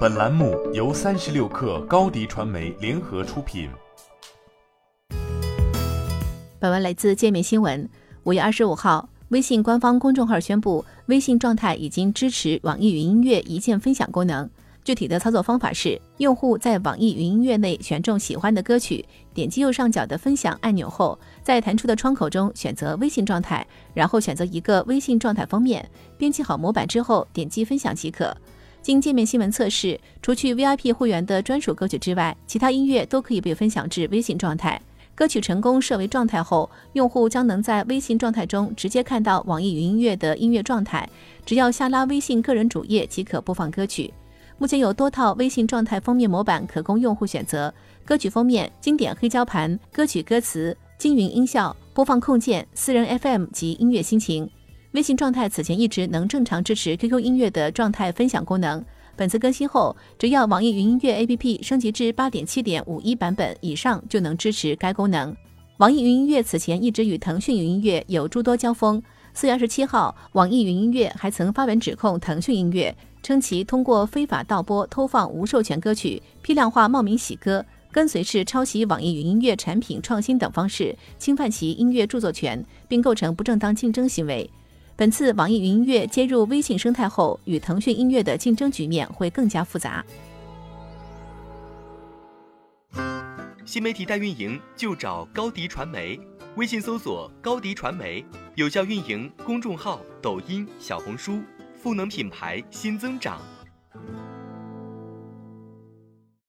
本栏目由三十六氪高低传媒联合出品。本文来自界面新闻。五月二十五号，微信官方公众号宣布，微信状态已经支持网易云音乐一键分享功能。具体的操作方法是，用户在网易云音乐内选中喜欢的歌曲，点击右上角的分享按钮后，在弹出的窗口中选择微信状态，然后选择一个微信状态封面，编辑好模板之后点击分享即可。经界面新闻测试，除去 VIP 会员的专属歌曲之外，其他音乐都可以被分享至微信状态。歌曲成功设为状态后，用户将能在微信状态中直接看到网易云音乐的音乐状态。只要下拉微信个人主页即可播放歌曲。目前有多套微信状态封面模板可供用户选择：歌曲封面、经典黑胶盘、歌曲歌词、金云音效、播放控件、私人 FM 及音乐心情。微信状态此前一直能正常支持 QQ 音乐的状态分享功能。本次更新后，只要网易云音乐 APP 升级至八点七点五一版本以上，就能支持该功能。网易云音乐此前一直与腾讯云音乐有诸多交锋。四月二十七号，网易云音乐还曾发文指控腾讯音乐，称其通过非法盗播、偷放无授权歌曲、批量化冒名洗歌、跟随式抄袭网易云音乐产品创新等方式，侵犯其音乐著作权，并构成不正当竞争行为。本次网易云音乐接入微信生态后，与腾讯音乐的竞争局面会更加复杂。新媒体代运营就找高迪传媒，微信搜索高迪传媒，有效运营公众号、抖音、小红书，赋能品牌新增长。